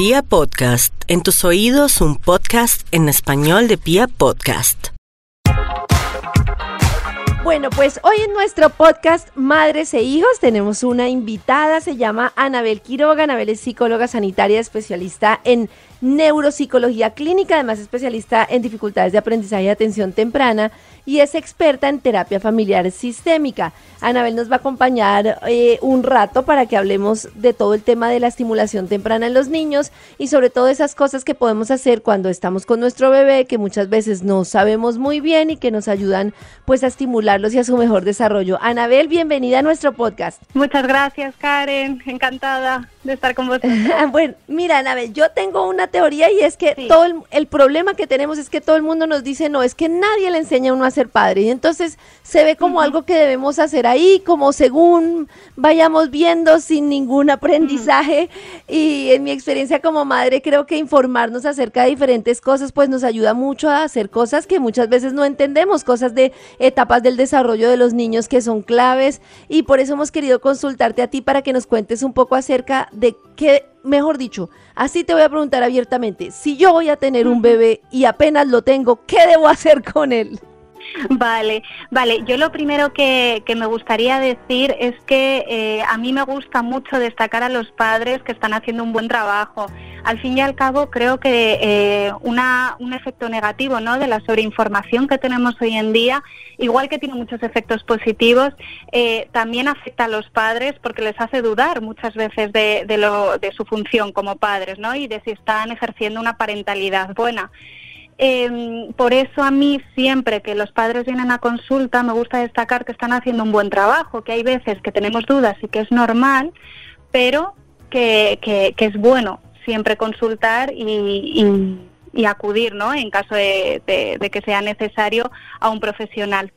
Pia Podcast, en tus oídos un podcast en español de Pia Podcast. Bueno, pues hoy en nuestro podcast Madres e Hijos tenemos una invitada, se llama Anabel Quiroga. Anabel es psicóloga sanitaria especialista en neuropsicología clínica, además especialista en dificultades de aprendizaje y atención temprana y es experta en terapia familiar sistémica. Anabel nos va a acompañar eh, un rato para que hablemos de todo el tema de la estimulación temprana en los niños y sobre todo esas cosas que podemos hacer cuando estamos con nuestro bebé que muchas veces no sabemos muy bien y que nos ayudan pues a estimularlos y a su mejor desarrollo. Anabel, bienvenida a nuestro podcast. Muchas gracias Karen, encantada de estar con vosotros. bueno, mira Anabel, yo tengo una teoría y es que todo el, problema que tenemos es que todo el mundo nos dice, no, es que nadie le enseña a uno a ser padre. Y entonces se ve como algo que debemos hacer ahí, como según vayamos viendo sin ningún aprendizaje. Y en mi experiencia como madre, creo que informarnos acerca de diferentes cosas, pues nos ayuda mucho a hacer cosas que muchas veces no entendemos, cosas de etapas del desarrollo de los niños que son claves. Y por eso hemos querido consultarte a ti para que nos cuentes un poco acerca de qué mejor dicho, así te voy a preguntar abiertamente, si yo voy a tener un bebé y apenas lo tengo, ¿qué debo hacer con él? Vale, vale. Yo lo primero que, me gustaría decir es que eh, a mí me gusta mucho destacar a los padres que están haciendo un buen trabajo. Al fin y al cabo, creo que eh, una, un efecto negativo ¿no? de la sobreinformación que tenemos hoy en día, igual que tiene muchos efectos positivos, eh, también afecta a los padres porque les hace dudar muchas veces de, de, lo, de su función como padres ¿no? y de si están ejerciendo una parentalidad buena. Eh, por eso a mí siempre que los padres vienen a consulta me gusta destacar que están haciendo un buen trabajo, que hay veces que tenemos dudas y que es normal, pero que, que, es bueno siempre consultar y, y, acudir, ¿no? En caso de, que sea necesario a un profesional.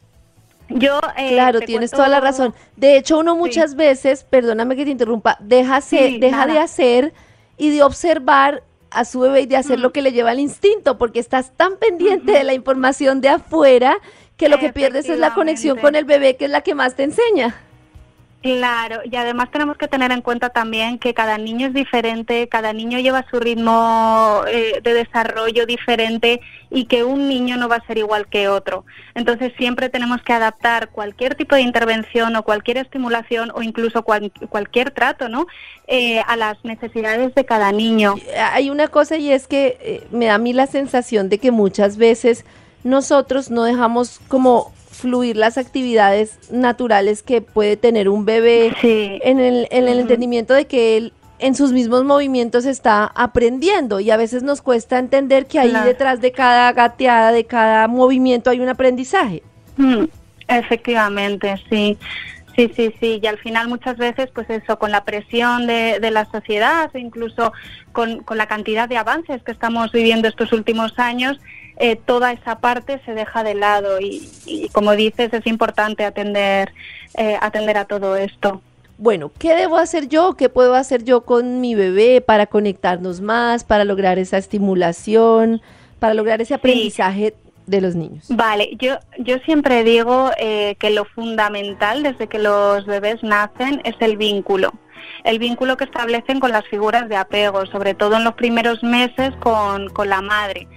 Yo, eh, claro, tienes toda la razón. De hecho, uno muchas veces, perdóname que te interrumpa, deja, deja de hacer y de observar a su bebé y de hacer lo que le lleva al instinto, porque estás tan pendiente de la información de afuera que lo que pierdes es la conexión con el bebé, que es la que más te enseña. Claro, y además tenemos que tener en cuenta también que cada niño es diferente, cada niño lleva su ritmo eh, de desarrollo diferente y que un niño no va a ser igual que otro. Entonces siempre tenemos que adaptar cualquier tipo de intervención o cualquier estimulación o incluso cualquier trato, ¿no? Eh, a las necesidades de cada niño. Hay una cosa y es que eh, me da a mí la sensación de que muchas veces nosotros no dejamos como fluir las actividades naturales que puede tener un bebé en, el, en el entendimiento de que él en sus mismos movimientos está aprendiendo. Y a veces nos cuesta entender que ahí detrás de cada gateada, de cada movimiento hay un aprendizaje. Mm, efectivamente, sí. Sí, sí, sí, y al final muchas veces, pues eso, con la presión de, de la sociedad o incluso con, con, la cantidad de avances que estamos viviendo estos últimos años, eh, toda esa parte se deja de lado y, como dices, es importante atender, eh, atender a todo esto. Bueno, ¿qué debo hacer yo? ¿Qué puedo hacer yo con mi bebé para conectarnos más, para lograr esa estimulación, para lograr ese aprendizaje de los niños? Vale, yo, yo siempre digo eh, que lo fundamental desde que los bebés nacen es el vínculo. El vínculo que establecen con las figuras de apego, sobre todo en los primeros meses con, con la madre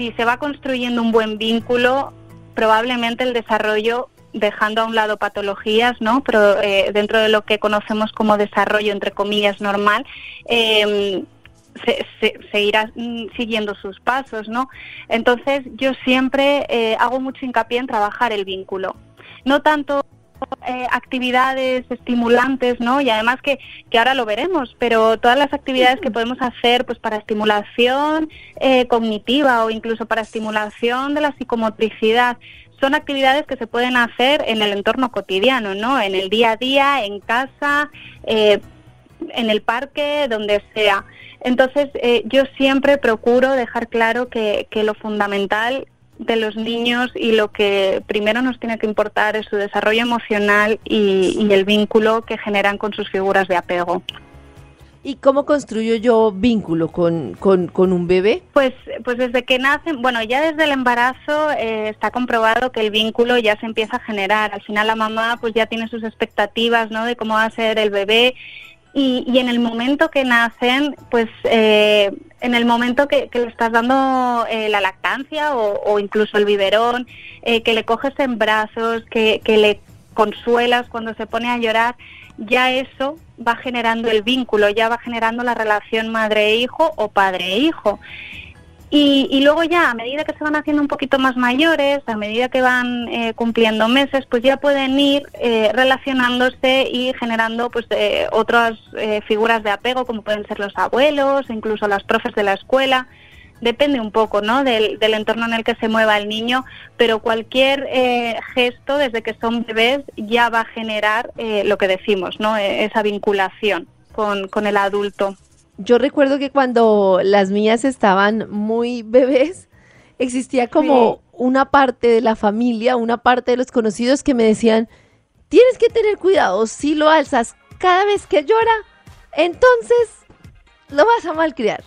si se va construyendo un buen vínculo, probablemente el desarrollo dejando a un lado patologías, ¿no? Pero eh, dentro de lo que conocemos como desarrollo, entre comillas, normal, em, se, irá mm, siguiendo sus pasos, ¿no? Entonces, yo siempre eh, hago mucho hincapié en trabajar el vínculo. No tanto eh, actividades estimulantes, ¿no? Y además que, que ahora lo veremos, pero todas las actividades que podemos hacer pues para estimulación eh, cognitiva o incluso para estimulación de la psicomotricidad son actividades que se pueden hacer en el entorno cotidiano, ¿no? En el día a día, en casa, eh, en el parque, donde sea. Entonces, yo siempre procuro dejar claro que, que lo fundamental de los niños y lo que primero nos tiene que importar es su desarrollo emocional y, el vínculo que generan con sus figuras de apego. ¿Y cómo construyo yo vínculo con, con, un bebé? Pues, pues desde que nacen, bueno, ya desde el embarazo eh, está comprobado que el vínculo ya se empieza a generar. Al final la mamá pues ya tiene sus expectativas, ¿no? De cómo va a ser el bebé Y, en el momento que nacen, pues eh, en el momento que, le estás dando eh, la lactancia o, incluso el biberón, eh, que le coges en brazos, que, que le consuelas cuando se pone a llorar, ya eso va generando el vínculo, ya va generando la relación madre-hijo o padre-hijo. Y, luego ya, a medida que se van haciendo un poquito más mayores, a medida que van eh, cumpliendo meses, pues ya pueden ir eh, relacionándose y generando pues eh, otras figuras de apego, como pueden ser los abuelos, incluso las profes de la escuela. Depende un poco ¿no? del, entorno en el que se mueva el niño, pero cualquier gesto desde que son bebés ya va a generar lo que decimos, ¿no? esa vinculación con, con el adulto yo recuerdo que cuando las mías estaban muy bebés, existía como una parte de la familia, una parte de los conocidos que me decían, tienes que tener cuidado, si lo alzas cada vez que llora, entonces lo vas a malcriar.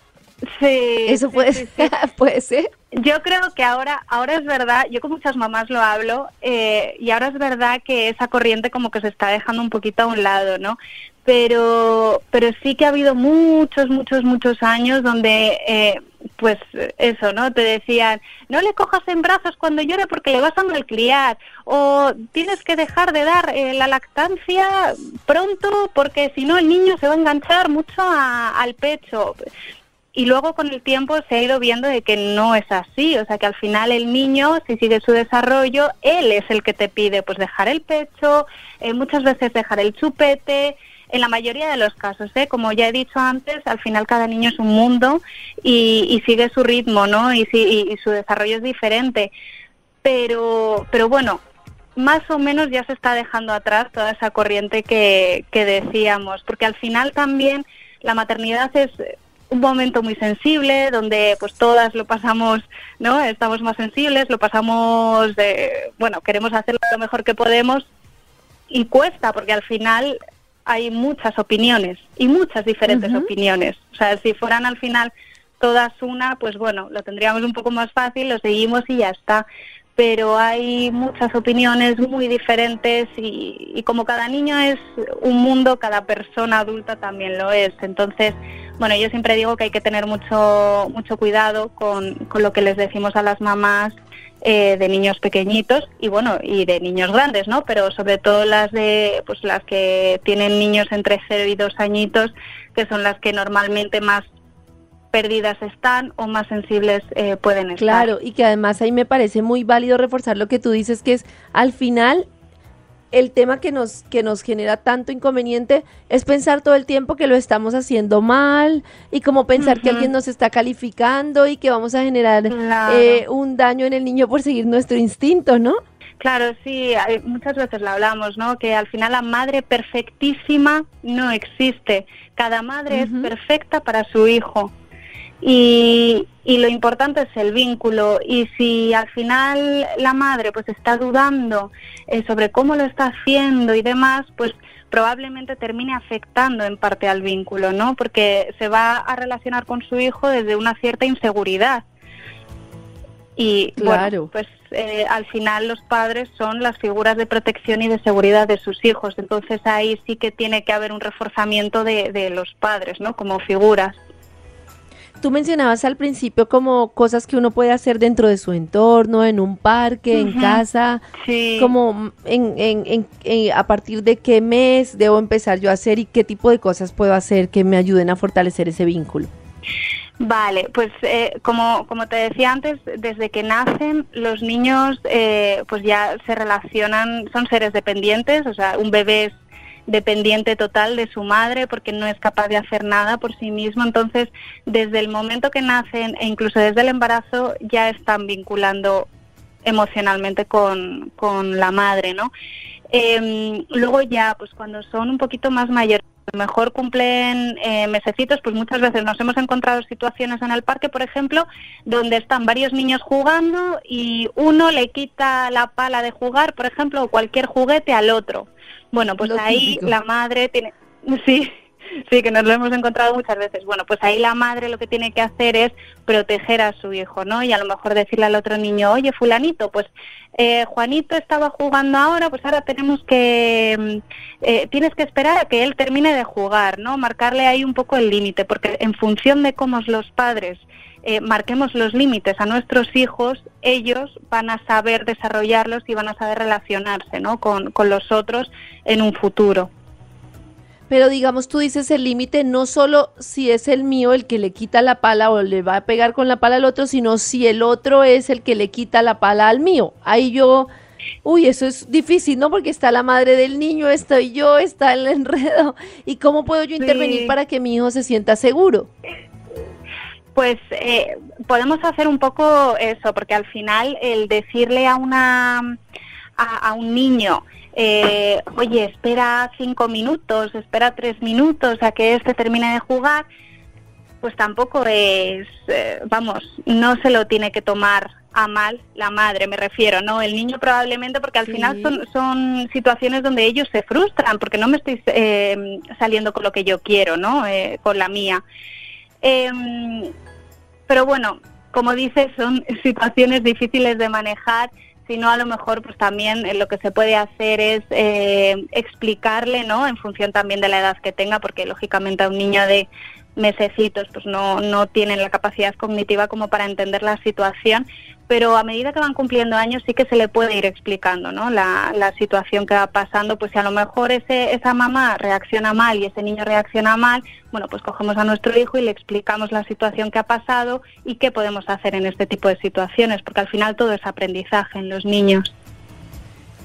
Sí. Eso puede, puede ser. Yo creo que ahora, ahora es verdad, yo con muchas mamás lo hablo, eh, y ahora es verdad que esa corriente como que se está dejando un poquito a un lado, ¿no? pero, pero sí que ha habido muchos, muchos, muchos años donde, eh, pues eso, ¿no? Te decían, no le cojas en brazos cuando llore porque le vas a malcriar, o tienes que dejar de dar eh, la lactancia pronto porque si no el niño se va a enganchar mucho al pecho. Y luego con el tiempo se ha ido viendo de que no es así, o sea que al final el niño, si sigue su desarrollo, él es el que te pide pues dejar el pecho, eh, muchas veces dejar el chupete, en la mayoría de los casos, ¿eh? como ya he dicho antes, al final cada niño es un mundo y, sigue su ritmo, ¿no? Y, y, su desarrollo es diferente. Pero, pero bueno, más o menos ya se está dejando atrás toda esa corriente que, que decíamos, porque al final también la maternidad es un momento muy sensible donde pues todas lo pasamos, ¿no? Estamos más sensibles, lo pasamos de, bueno, queremos hacerlo lo mejor que podemos y cuesta porque al final hay muchas opiniones y muchas diferentes opiniones. O sea, si fueran al final todas una, pues bueno, lo tendríamos un poco más fácil, lo seguimos y ya está. Pero hay muchas opiniones muy diferentes y, y como cada niño es un mundo, cada persona adulta también lo es. Entonces, bueno, yo siempre digo que hay que tener mucho, mucho cuidado con, con lo que les decimos a las mamás eh, de niños pequeñitos y bueno y de niños grandes no pero sobre todo las de pues las que tienen niños entre 0 y 2 añitos que son las que normalmente más perdidas están o más sensibles eh, pueden estar. Claro, y que además ahí me parece muy válido reforzar lo que tú dices, que es al final el tema que nos, que nos genera tanto inconveniente es pensar todo el tiempo que lo estamos haciendo mal y como pensar que alguien nos está calificando y que vamos a generar eh, un daño en el niño por seguir nuestro instinto, ¿no? Claro, sí, muchas veces lo hablamos, ¿no? Que al final la madre perfectísima no existe. Cada madre es perfecta para su hijo. Y, y, lo importante es el vínculo. Y si al final la madre pues está dudando eh, sobre cómo lo está haciendo y demás pues probablemente termine afectando en parte al vínculo no porque se va a relacionar con su hijo desde una cierta inseguridad. Y claro. pues eh, al final los padres son las figuras de protección y de seguridad de sus hijos. Entonces ahí sí que tiene que haber un reforzamiento de, de los padres no como figuras tú mencionabas al principio como cosas que uno puede hacer dentro de su entorno, en un parque, en casa, como en, en, en, a partir de qué mes debo empezar yo a hacer y qué tipo de cosas puedo hacer que me ayuden a fortalecer ese vínculo. Vale, pues eh, como, como te decía antes, desde que nacen los niños eh, pues ya se relacionan, son seres dependientes, o sea, un bebé es dependiente total de su madre porque no es capaz de hacer nada por sí mismo. Entonces, desde el momento que nacen e incluso desde el embarazo ya están vinculando emocionalmente con, con la madre, ¿no? Em, luego ya, pues cuando son un poquito más mayores, a lo mejor cumplen eh, mesecitos, pues muchas veces nos hemos encontrado situaciones en el parque, por ejemplo, donde están varios niños jugando y uno le quita la pala de jugar, por ejemplo, o cualquier juguete al otro. Bueno, pues ahí la madre tiene, sí, sí, que nos lo hemos encontrado muchas veces. Bueno, pues ahí la madre lo que tiene que hacer es proteger a su hijo, ¿no? Y a lo mejor decirle al otro niño, oye, fulanito, pues eh, Juanito estaba jugando ahora, pues ahora tenemos que, mm, eh, tienes que esperar a que él termine de jugar, ¿no? Marcarle ahí un poco el límite, porque en función de cómo los padres eh, marquemos los límites a nuestros hijos, ellos van a saber desarrollarlos y van a saber relacionarse ¿no? con, con los otros en un futuro. Pero digamos, tú dices el límite no solo si es el mío el que le quita la pala o le va a pegar con la pala al otro, sino si el otro es el que le quita la pala al mío. Ahí yo, uy, eso es difícil, ¿no? Porque está la madre del niño, estoy yo, está el enredo. ¿Y cómo puedo yo intervenir para que mi hijo se sienta seguro? Pues eh, podemos hacer un poco eso, porque al final el decirle a una a, un niño, eh, oye, espera cinco minutos, espera tres minutos a que éste termine de jugar, pues tampoco es, eh, vamos, no se lo tiene que tomar a mal la madre, me refiero, ¿no? El niño probablemente, porque al final son, son situaciones donde ellos se frustran, porque no me estoy saliendo con lo que yo quiero, ¿no? con la mía. Em, pero bueno, como dices, son situaciones difíciles de manejar, sino a lo mejor pues también eh, lo que se puede hacer es eh, explicarle, ¿no? En función también de la edad que tenga, porque lógicamente a un niño de mesecitos pues no, no tienen la capacidad cognitiva como para entender la situación, pero a medida que van cumpliendo años sí que se le puede ir explicando ¿no? la, la situación que va pasando, pues si a lo mejor ese, esa mamá reacciona mal y ese niño reacciona mal, bueno, pues cogemos a nuestro hijo y le explicamos la situación que ha pasado y qué podemos hacer en este tipo de situaciones, porque al final todo es aprendizaje en los niños.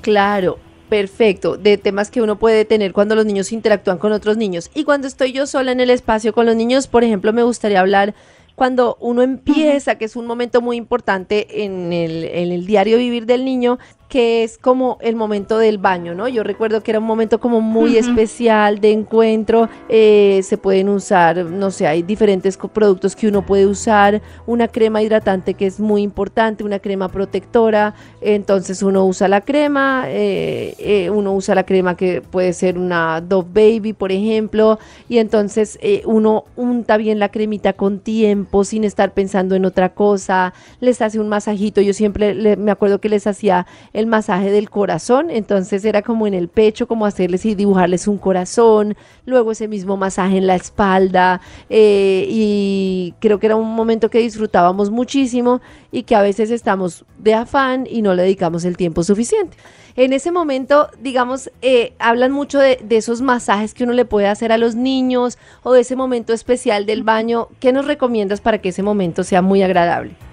Claro, perfecto, de temas que uno puede tener cuando los niños interactúan con otros niños. Y cuando estoy yo sola en el espacio con los niños, por ejemplo, me gustaría hablar cuando uno empieza, que es un momento muy importante en el, en el diario vivir del niño, que es como el momento del baño, ¿no? Yo recuerdo que era un momento como muy especial de encuentro, eh, se pueden usar, no sé, hay diferentes productos que uno puede usar, una crema hidratante que es muy importante, una crema protectora, entonces uno usa la crema, eh, eh, uno usa la crema que puede ser una Dove Baby, por ejemplo, y entonces uno unta bien la cremita con tiempo, sin estar pensando en otra cosa, les hace un masajito, yo siempre me acuerdo que les hacía el masaje del corazón, entonces era como en el pecho, como hacerles y dibujarles un corazón, luego ese mismo masaje en la espalda, eh, y creo que era un momento que disfrutábamos muchísimo y que a veces estamos de afán y no le dedicamos el tiempo suficiente. En ese momento, digamos, eh, hablan mucho de, de esos masajes que uno le puede hacer a los niños o de ese momento especial del baño. ¿Qué nos recomiendas para que ese momento sea muy agradable?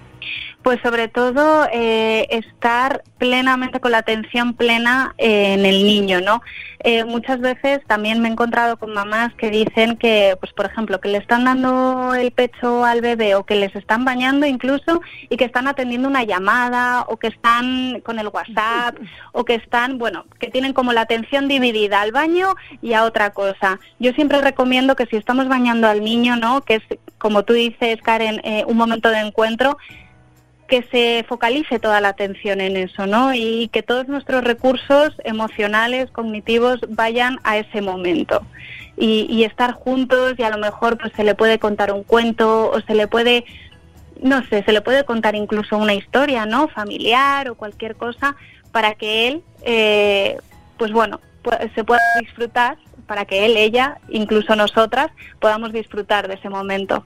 Pues sobre todo eh, estar plenamente con la atención plena eh, en el niño, ¿no? Eh, muchas veces también me he encontrado con mamás que dicen que, pues por ejemplo, que le están dando el pecho al bebé o que les están bañando incluso y que están atendiendo una llamada o que están con el WhatsApp o que están, bueno, que tienen como la atención dividida al baño y a otra cosa. Yo siempre recomiendo que si estamos bañando al niño, ¿no? Que es, como tú dices, Karen, un momento de encuentro, que se focalice toda la atención en eso, ¿no? Y que todos nuestros recursos emocionales, cognitivos, vayan a ese momento. Y, estar juntos y a lo mejor pues se le puede contar un cuento o se le puede, no sé, se le puede contar incluso una historia, ¿no? Familiar o cualquier cosa para que él, eh, pues bueno, se pueda disfrutar, para que él, ella, incluso nosotras, podamos disfrutar de ese momento.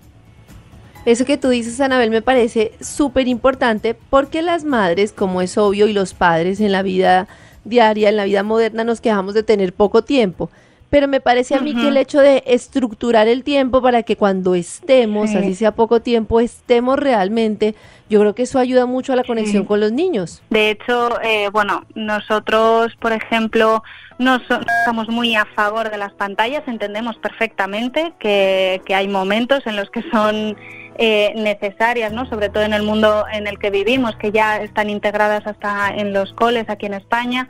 Eso que tú dices, Anabel, me parece súper importante porque las madres, como es obvio, y los padres en la vida diaria, en la vida moderna, nos quejamos de tener poco tiempo. Pero me parece a mí que el hecho de estructurar el tiempo para que cuando estemos, así sea poco tiempo, estemos realmente, yo creo que eso ayuda mucho a la conexión con los niños. De hecho, eh, bueno, nosotros, por ejemplo, no estamos muy a favor de las pantallas, entendemos perfectamente que, que hay momentos en los que son eh, necesarias, ¿no? sobre todo en el mundo en el que vivimos, que ya están integradas hasta en los coles aquí en España.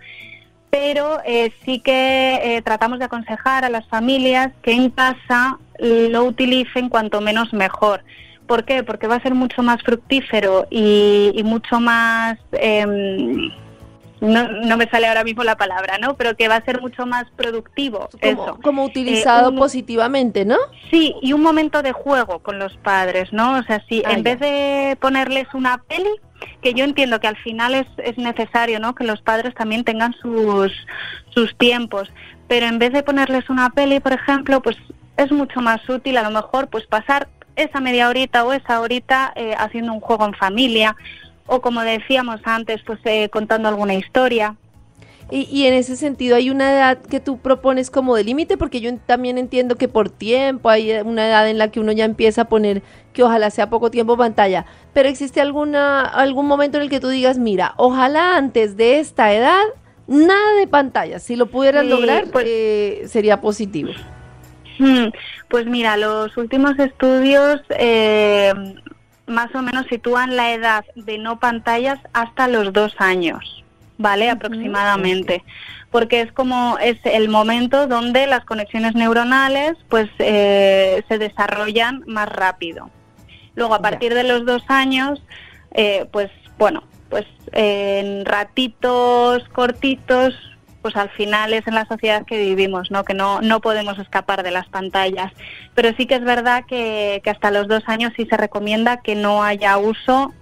Pero eh, sí que eh, tratamos de aconsejar a las familias que en casa lo utilicen cuanto menos mejor. ¿Por qué? Porque va a ser mucho más fructífero y, mucho más em, no, me sale ahora mismo la palabra, ¿no? Pero que va a ser mucho más productivo. Como, eso. como utilizado eh, positivamente, ¿no? Sí, y un momento de juego con los padres, ¿no? O sea, si ah, en vez de ponerles una peli, que yo entiendo que al final es, es necesario, ¿no? Que los padres también tengan sus, sus tiempos, pero en vez de ponerles una peli, por ejemplo, pues es mucho más útil a lo mejor pues pasar esa media horita o esa horita eh, haciendo un juego en familia o como decíamos antes, pues eh, contando alguna historia. Y, y, en ese sentido hay una edad que tú propones como de límite, porque yo también entiendo que por tiempo hay una edad en la que uno ya empieza a poner que ojalá sea poco tiempo pantalla, pero existe alguna algún momento en el que tú digas, mira, ojalá antes de esta edad nada de pantalla, si lo pudieras lograr pues eh, sería positivo. Hmm, pues mira, los últimos estudios eh, más o menos sitúan la edad de no pantallas hasta los dos años, ¿vale? Aproximadamente. Porque es como es el momento donde las conexiones neuronales pues eh, se desarrollan más rápido. Luego a partir de los dos años, eh, pues bueno, pues en ratitos cortitos pues al final es en la sociedad que vivimos, ¿no? que no, no podemos escapar de las pantallas. Pero sí que es verdad que, que hasta los dos años sí se recomienda que no haya uso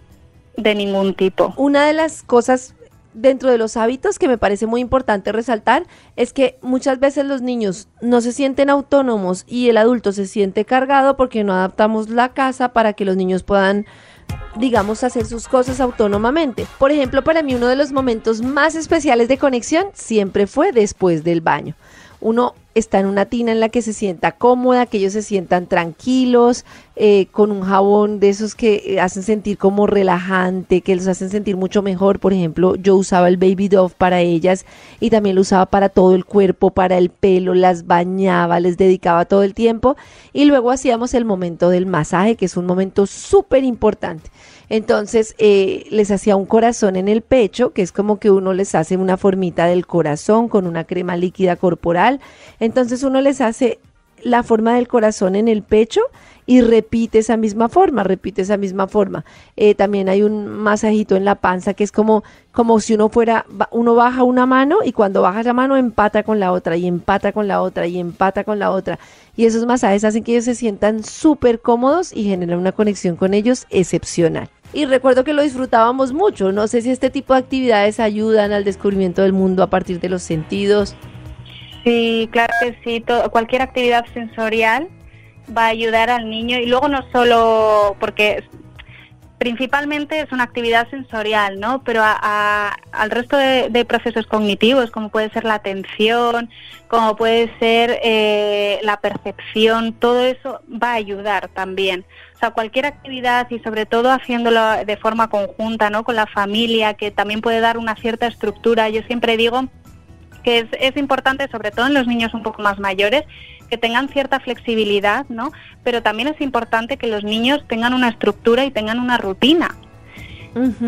de ningún tipo. Una de las cosas dentro de los hábitos que me parece muy importante resaltar es que muchas veces los niños no se sienten autónomos y el adulto se siente cargado porque no adaptamos la casa para que los niños puedan digamos, hacer sus cosas autónomamente. Por ejemplo, para mí uno de los momentos más especiales de conexión siempre fue después del baño. Uno está en una tina en la que se sienta cómoda, que ellos se sientan tranquilos, eh, con un jabón de esos que eh, hacen sentir como relajante, que los hacen sentir mucho mejor. Por ejemplo, yo usaba el Baby Dove para ellas y también lo usaba para todo el cuerpo, para el pelo, las bañaba, les dedicaba todo el tiempo y luego hacíamos el momento del masaje, que es un momento súper importante. Entonces eh, les hacía un corazón en el pecho, que es como que uno les hace una formita del corazón con una crema líquida corporal. Entonces uno les hace la forma del corazón en el pecho y repite esa misma forma, repite esa misma forma. Eh, también hay un masajito en la panza que es como, como si uno fuera, uno baja una mano y cuando baja la mano empata con la otra y empata con la otra y empata con la otra. Y esos masajes hacen que ellos se sientan súper cómodos y generan una conexión con ellos excepcional. Y recuerdo que lo disfrutábamos mucho. No sé si este tipo de actividades ayudan al descubrimiento del mundo a partir de los sentidos. Sí, claro que sí. cualquier actividad sensorial va a ayudar al niño y luego no solo porque principalmente es una actividad sensorial, ¿no? Pero al resto de, procesos cognitivos, como puede ser la atención, como puede ser eh, la percepción, todo eso va a ayudar también. O sea, cualquier actividad y sobre todo haciéndolo de forma conjunta, ¿no? Con la familia, que también puede dar una cierta estructura. Yo siempre digo que es, es importante, sobre todo en los niños un poco más mayores, que tengan cierta flexibilidad, ¿no? Pero también es importante que los niños tengan una estructura y tengan una rutina.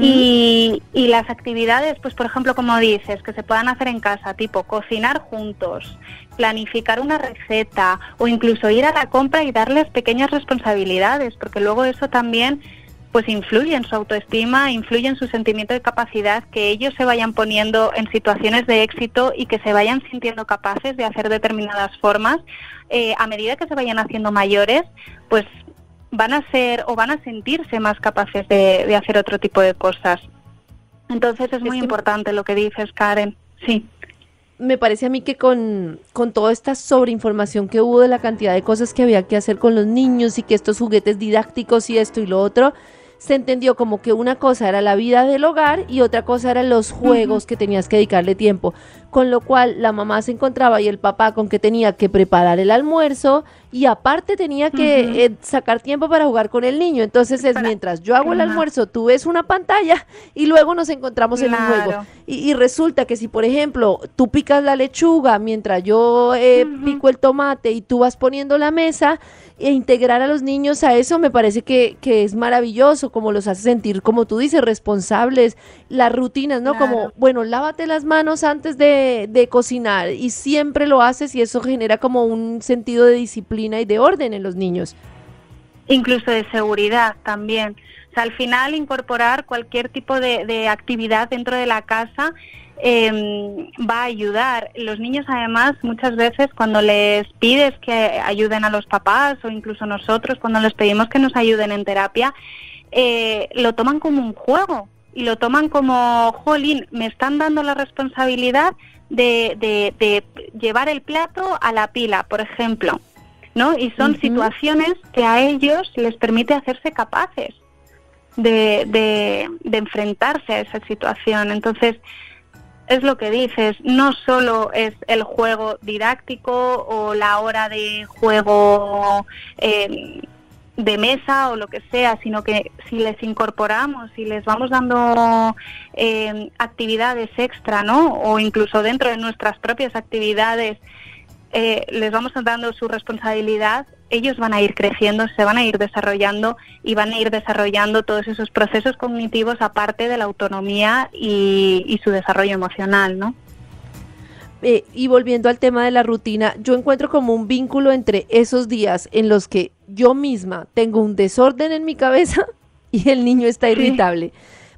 y, y, las actividades, pues por ejemplo, como dices, que se puedan hacer en casa, tipo cocinar juntos, planificar una receta o incluso ir a la compra y darles pequeñas responsabilidades, porque luego eso también pues influye en su autoestima, influye en su sentimiento de capacidad, que ellos se vayan poniendo en situaciones de éxito y que se vayan sintiendo capaces de hacer determinadas formas, eh, a medida que se vayan haciendo mayores, pues van a ser o van a sentirse más capaces de, hacer otro tipo de cosas. Entonces es muy importante lo que dices, Karen. Sí. Me parece a mí que con, con toda esta sobreinformación que hubo de la cantidad de cosas que había que hacer con los niños y que estos juguetes didácticos y esto y lo otro, se entendió como que una cosa era la vida del hogar y otra cosa eran los juegos que tenías que dedicarle tiempo. Con lo cual la mamá se encontraba y el papá con que tenía que preparar el almuerzo y aparte tenía que eh, sacar tiempo para jugar con el niño. Entonces es mientras yo hago el almuerzo, tú ves una pantalla y luego nos encontramos en un juego. Y, resulta que si, por ejemplo, tú picas la lechuga mientras yo eh, pico el tomate y tú vas poniendo la mesa, e integrar a los niños a eso me parece que, que, es maravilloso, como los hace sentir, como tú dices, responsables, las rutinas, ¿no? Como, bueno, lávate las manos antes de, de, cocinar y siempre lo haces y eso genera como un sentido de disciplina y de orden en los niños. Incluso de seguridad también. O sea, al final incorporar cualquier tipo de, actividad dentro de la casa em, va a ayudar. Los niños además muchas veces cuando les pides que ayuden a los papás o incluso nosotros cuando les pedimos que nos ayuden en terapia, eh, lo toman como un juego y lo toman como, jolín, me están dando la responsabilidad de, de, llevar el plato a la pila, por ejemplo. ¿no? Y son situaciones que a ellos les permite hacerse capaces de, de, enfrentarse a esa situación. Entonces, es lo que dices, no solo es el juego didáctico o la hora de juego eh, de mesa o lo que sea, sino que si les incorporamos, si les vamos dando eh, actividades extra, ¿no? O incluso dentro de nuestras propias actividades, eh, les vamos dando su responsabilidad, ellos van a ir creciendo, se van a ir desarrollando y van a ir desarrollando todos esos procesos cognitivos aparte de la autonomía y, su desarrollo emocional, ¿no? Eh, y volviendo al tema de la rutina, yo encuentro como un vínculo entre esos días en los que yo misma tengo un desorden en mi cabeza y el niño está irritable.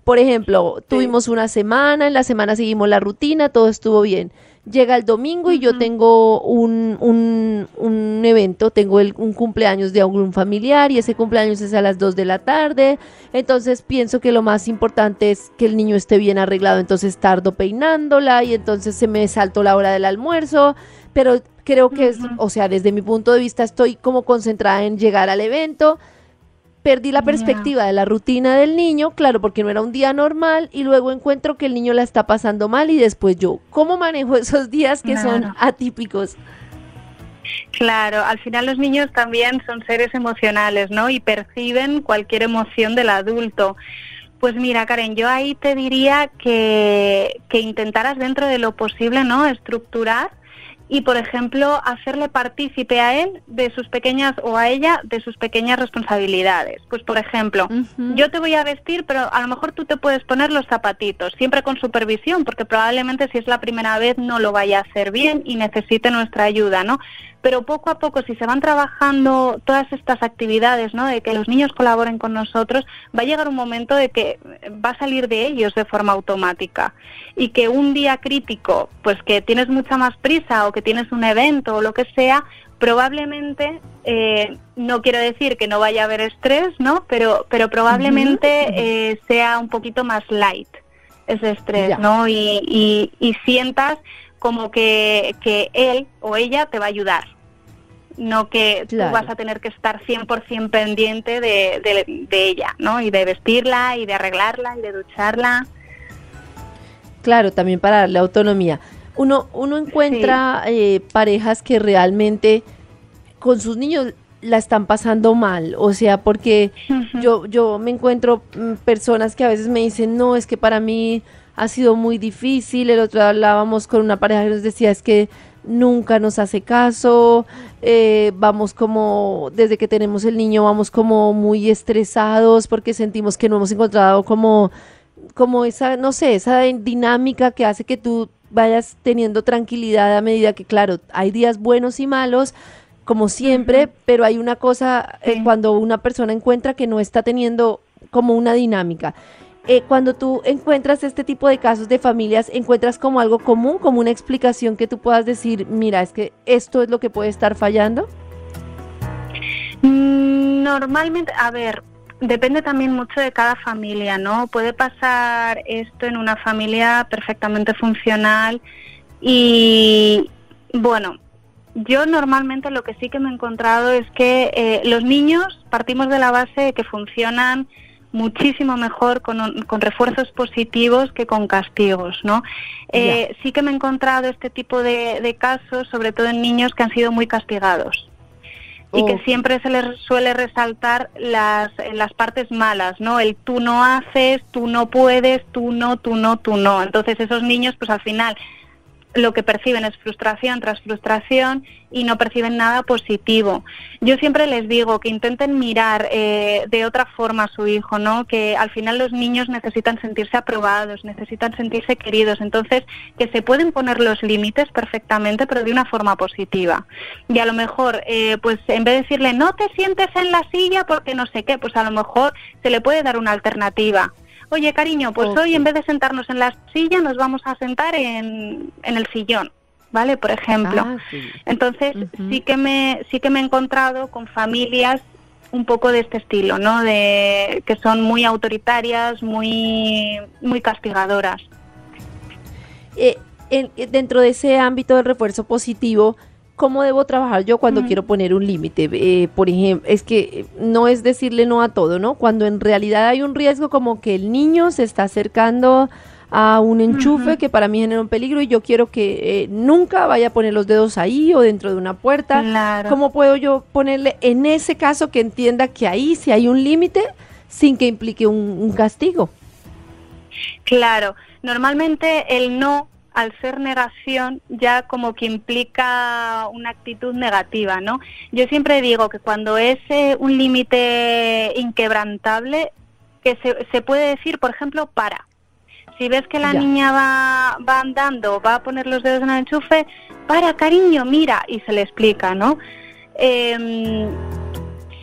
Por ejemplo, tuvimos una semana, en la semana seguimos la rutina, todo estuvo bien. Llega el domingo y yo tengo un, un, evento, tengo el, un cumpleaños de algún familiar y ese cumpleaños es a las 2 de la tarde, entonces pienso que lo más importante es que el niño esté bien arreglado, entonces tardo peinándola y entonces se me saltó la hora del almuerzo, pero creo que es, o sea, desde mi punto de vista estoy como concentrada en llegar al evento, perdí la perspectiva de la rutina del niño, claro, porque no era un día normal, y luego encuentro que el niño la está pasando mal y después yo, ¿cómo manejo esos días que son atípicos? Claro, al final los niños también son seres emocionales, ¿no? Y perciben cualquier emoción del adulto. Pues mira, Karen, yo ahí te diría que, que intentaras dentro de lo posible, ¿no? Estructurar y, por ejemplo, hacerle partícipe a él de sus pequeñas o a ella de sus pequeñas responsabilidades. Pues, por ejemplo, yo te voy a vestir, pero a lo mejor tú te puedes poner los zapatitos, siempre con supervisión, porque probablemente si es la primera vez no lo vaya a hacer bien y necesite nuestra ayuda, ¿no? Pero poco a poco, si se van trabajando todas estas actividades, ¿no? de que los niños colaboren con nosotros, va a llegar un momento de que va a salir de ellos de forma automática y que un día crítico, pues que tienes mucha más prisa o que tienes un evento o lo que sea, probablemente, eh, no quiero decir que no vaya a haber estrés, ¿no? Pero, pero probablemente eh, sea un poquito más light ese estrés, ¿no? Y, y sientas como que, que él o ella te va a ayudar, no que tú vas a tener que estar 100% pendiente de, de, ella, ¿no? Y de vestirla, y de arreglarla, y de ducharla. Claro, también para darle autonomía. Uno, uno encuentra eh, parejas que realmente con sus niños la están pasando mal, o sea, porque yo, yo me encuentro mm, personas que a veces me dicen, no, es que para mí ha sido muy difícil. El otro día hablábamos con una pareja que nos decía es que nunca nos hace caso, eh, vamos como, desde que tenemos el niño, vamos como muy estresados porque sentimos que no hemos encontrado como, como esa, no sé, esa dinámica que hace que tú vayas teniendo tranquilidad a medida que, claro, hay días buenos y malos, como siempre, pero hay una cosa eh, cuando una persona encuentra que no está teniendo como una dinámica. Eh, cuando tú encuentras este tipo de casos de familias, encuentras como algo común, como una explicación que tú puedas decir, mira, es que esto es lo que puede estar fallando? Mm, normalmente, a ver, depende también mucho de cada familia, ¿no? Puede pasar esto en una familia perfectamente funcional y, bueno, yo normalmente lo que sí que me he encontrado es que eh, los niños partimos de la base de que funcionan muchísimo mejor con, con, refuerzos positivos que con castigos, ¿no? Eh, sí que me he encontrado este tipo de, casos, sobre todo en niños que han sido muy castigados y que siempre se les suele resaltar las, las partes malas, ¿no? El tú no haces, tú no puedes, tú no, tú no, tú no. Entonces esos niños, pues al final lo que perciben es frustración tras frustración y no perciben nada positivo. Yo siempre les digo que intenten mirar eh, de otra forma a su hijo, ¿no? Que al final los niños necesitan sentirse aprobados, necesitan sentirse queridos, entonces que se pueden poner los límites perfectamente, pero de una forma positiva. Y a lo mejor, eh, pues en vez de decirle no te sientes en la silla porque no sé qué, pues a lo mejor se le puede dar una alternativa oye cariño, pues hoy en vez de sentarnos en la silla nos vamos a sentar en, en el sillón. ¿Vale? Por ejemplo. Ah, Entonces, sí que me sí que me he encontrado con familias un poco de este estilo, ¿no? De que son muy autoritarias, muy muy castigadoras. Eh, dentro de ese ámbito del refuerzo positivo, cómo debo trabajar yo cuando quiero poner un límite. Eh, por ejemplo, es que no es decirle no a todo, ¿no? Cuando en realidad hay un riesgo como que el niño se está acercando a un enchufe que para mí genera un peligro y yo quiero que eh, nunca vaya a poner los dedos ahí o dentro de una puerta. ¿Cómo puedo yo ponerle en ese caso que entienda que ahí si hay un límite sin que implique un castigo? Claro, normalmente el no al ser negación ya como que implica una actitud negativa, ¿no? Yo siempre digo que cuando es eh, un límite inquebrantable, que se, se, puede decir, por ejemplo, para. Si ves que la niña va, va andando, va a poner los dedos en el enchufe, para, cariño, mira, y se le explica, ¿no? Eh,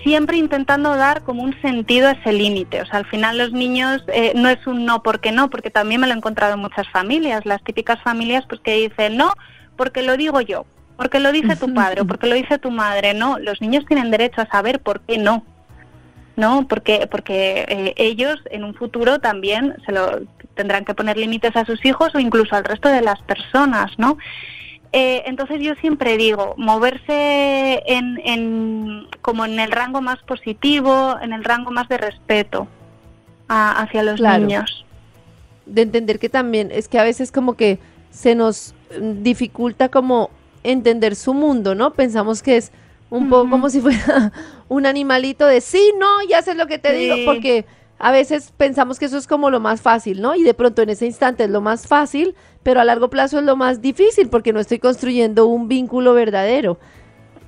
siempre intentando dar como un sentido a ese límite. O sea, al final los niños eh, no es un no porque no, porque también me lo he encontrado en muchas familias, las típicas familias pues que dicen no porque lo digo yo, porque lo dice tu padre o porque lo dice tu madre. No, los niños tienen derecho a saber por qué no. ¿no? Porque, porque eh, ellos en un futuro también se lo tendrán que poner límites a sus hijos o incluso al resto de las personas, ¿no? Eh, entonces yo siempre digo, moverse en, como en el rango más positivo, en el rango más de respeto hacia los niños. De entender que también es que a veces como que se nos dificulta como entender su mundo, ¿no? Pensamos que es un poco como si fuera un animalito de sí, no, ya sé lo que te digo, porque a veces pensamos que eso es como lo más fácil, ¿no? Y de pronto en ese instante es lo más fácil, pero a largo plazo es lo más difícil porque no estoy construyendo un vínculo verdadero.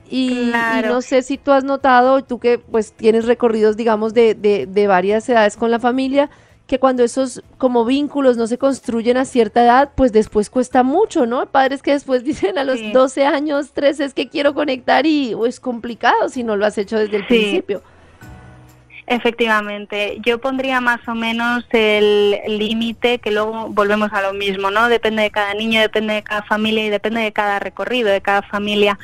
Y, no sé si tú has notado, tú que pues tienes recorridos, digamos, de, de, de, varias edades con la familia, que cuando esos como vínculos no se construyen a cierta edad, pues después cuesta mucho, ¿no? Padres que después dicen a los 12 años, 13 es que quiero conectar y es complicado si no lo has hecho desde el principio. Efectivamente, yo pondría más o menos el límite que luego volvemos a lo mismo, ¿no? Depende de cada niño, depende de cada familia y depende de cada recorrido de cada familia.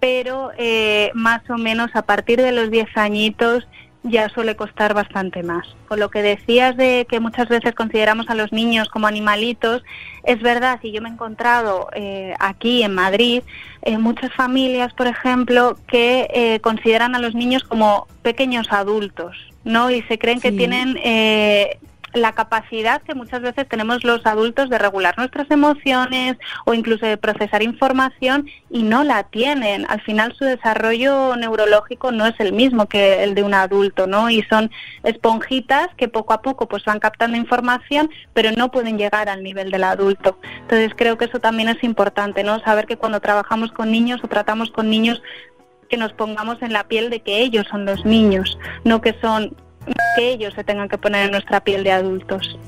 Pero eh, más o menos a partir de los 10 añitos ya suele costar bastante más. Con lo que decías de que muchas veces consideramos a los niños como animalitos, es verdad, y yo me he encontrado eh, aquí en Madrid, en muchas familias, por ejemplo, que eh, consideran a los niños como pequeños adultos, ¿no? Y se creen que tienen eh, la capacidad que muchas veces tenemos los adultos de regular nuestras emociones o incluso de procesar información y no la tienen. Al final su desarrollo neurológico no es el mismo que el de un adulto, ¿no? Y son esponjitas que poco a poco pues van captando información, pero no pueden llegar al nivel del adulto. Entonces creo que eso también es importante, ¿no? Saber que cuando trabajamos con niños o tratamos con niños que nos pongamos en la piel de que ellos son los niños, no que son que ellos se tengan que poner en nuestra piel de adultos.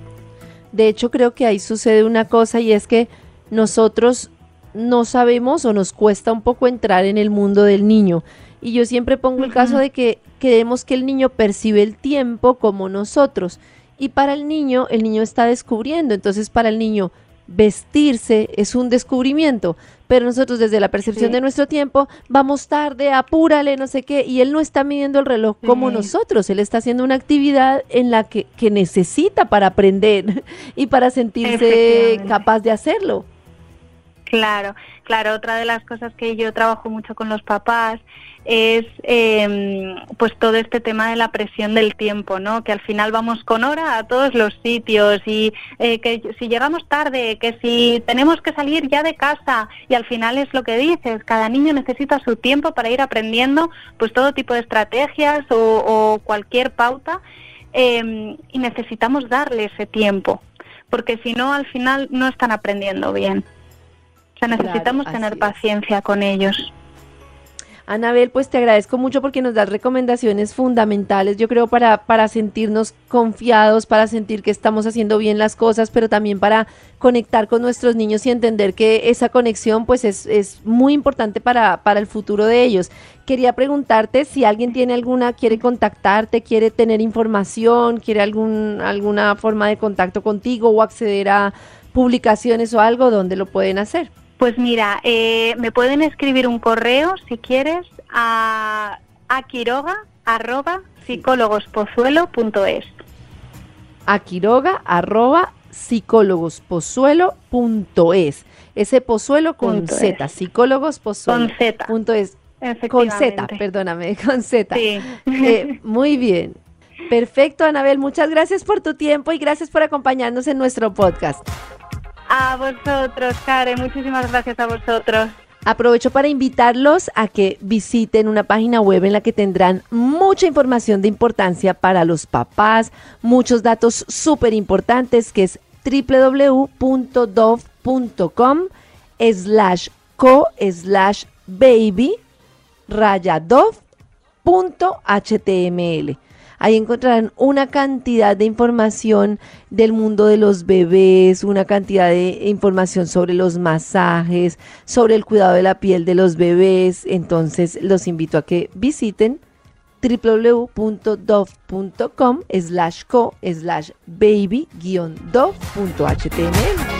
De hecho, creo que ahí sucede una cosa y es que nosotros no sabemos o nos cuesta un poco entrar en el mundo del niño. Y yo siempre pongo el caso de que creemos que el niño percibe el tiempo como nosotros. Y para el niño, el niño está descubriendo. Entonces, para el niño, vestirse es un descubrimiento, pero nosotros desde la percepción de nuestro tiempo vamos tarde, apúrale, no sé qué, y él no está midiendo el reloj como nosotros, él está haciendo una actividad en la que, que necesita para aprender y para sentirse capaz de hacerlo. Claro, claro, otra de las cosas que yo trabajo mucho con los papás es eh, pues todo este tema de la presión del tiempo, ¿no? Que al final vamos con hora a todos los sitios y eh, que si llegamos tarde, que si tenemos que salir ya de casa y al final es lo que dices, cada niño necesita su tiempo para ir aprendiendo pues todo tipo de estrategias o, cualquier pauta eh, y necesitamos darle ese tiempo porque si no al final no están aprendiendo bien. O sea, necesitamos tener paciencia con ellos. Anabel, pues te agradezco mucho porque nos das recomendaciones fundamentales, yo creo, para, para sentirnos confiados, para sentir que estamos haciendo bien las cosas, pero también para conectar con nuestros niños y entender que esa conexión pues es, es muy importante para, para el futuro de ellos. Quería preguntarte si alguien tiene alguna, quiere contactarte, quiere tener información, quiere algún, alguna forma de contacto contigo o acceder a publicaciones o algo, ¿dónde lo pueden hacer? Pues mira, eh, me pueden escribir un correo si quieres a, a quiroga arroba psicólogospozuelo.es. A quiroga arroba psicólogospozuelo.es. Ese pozuelo con Z, psicólogos Con Z. Punto es. Con Z, perdóname, con Z. Sí. Eh, muy bien. Perfecto, Anabel. Muchas gracias por tu tiempo y gracias por acompañarnos en nuestro podcast. A vosotros, Karen, muchísimas gracias a vosotros. Aprovecho para invitarlos a que visiten una página web en la que tendrán mucha información de importancia para los papás, muchos datos súper importantes que es www.dove.com slash co slash baby raya Ahí encontrarán una cantidad de información del mundo de los bebés, una cantidad de información sobre los masajes, sobre el cuidado de la piel de los bebés. Entonces los invito a que visiten www.dove.com slash co slash baby-dove.html.